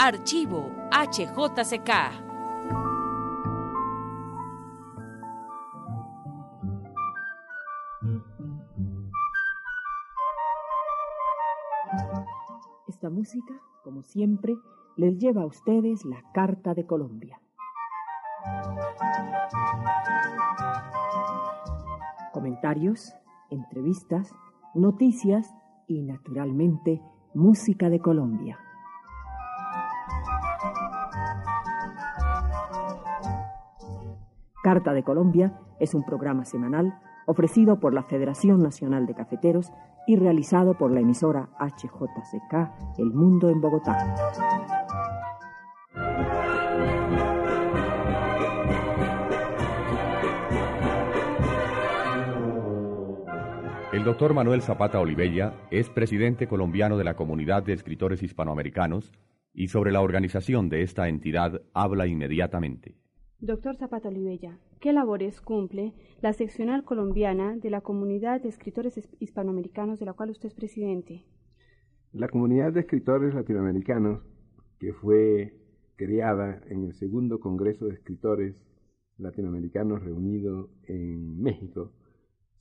Archivo HJCK. Esta música, como siempre, les lleva a ustedes la Carta de Colombia. Comentarios, entrevistas, noticias y, naturalmente, música de Colombia. Carta de Colombia es un programa semanal ofrecido por la Federación Nacional de Cafeteros y realizado por la emisora HJCK El Mundo en Bogotá. El doctor Manuel Zapata Olivella es presidente colombiano de la Comunidad de Escritores Hispanoamericanos y sobre la organización de esta entidad habla inmediatamente. Doctor Zapata Olivella, ¿qué labores cumple la seccional colombiana de la Comunidad de Escritores Hispanoamericanos de la cual usted es presidente? La Comunidad de Escritores Latinoamericanos, que fue creada en el segundo Congreso de Escritores Latinoamericanos reunido en México,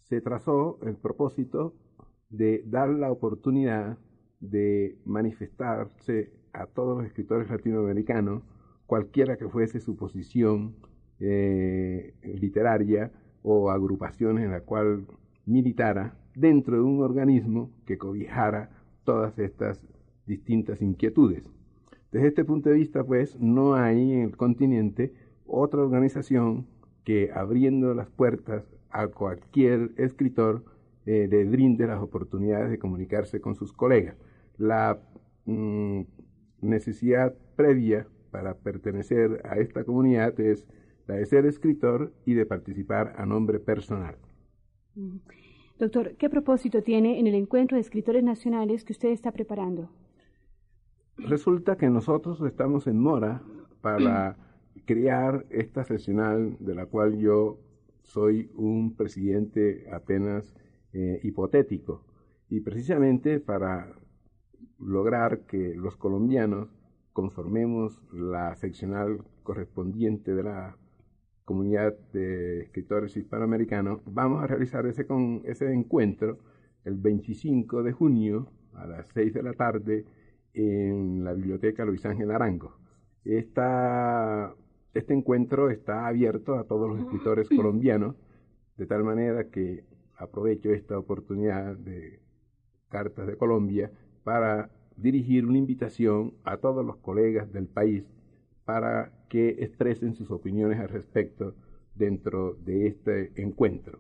se trazó el propósito de dar la oportunidad de manifestarse a todos los escritores latinoamericanos, cualquiera que fuese su posición eh, literaria o agrupaciones en la cual militara, dentro de un organismo que cobijara todas estas distintas inquietudes. Desde este punto de vista, pues, no hay en el continente otra organización que abriendo las puertas a cualquier escritor eh, le brinde las oportunidades de comunicarse con sus colegas. La mm, necesidad previa para pertenecer a esta comunidad es la de ser escritor y de participar a nombre personal. Doctor, ¿qué propósito tiene en el encuentro de escritores nacionales que usted está preparando? Resulta que nosotros estamos en mora para crear esta seccional de la cual yo soy un presidente apenas eh, hipotético. Y precisamente para lograr que los colombianos conformemos la seccional correspondiente de la comunidad de escritores hispanoamericanos, vamos a realizar ese, con, ese encuentro el 25 de junio a las 6 de la tarde en la biblioteca Luis Ángel Arango. Esta este encuentro está abierto a todos los escritores colombianos, de tal manera que aprovecho esta oportunidad de Cartas de Colombia para dirigir una invitación a todos los colegas del país para que expresen sus opiniones al respecto dentro de este encuentro.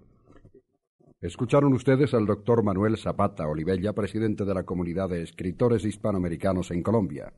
Escucharon ustedes al doctor Manuel Zapata Olivella, presidente de la Comunidad de Escritores Hispanoamericanos en Colombia.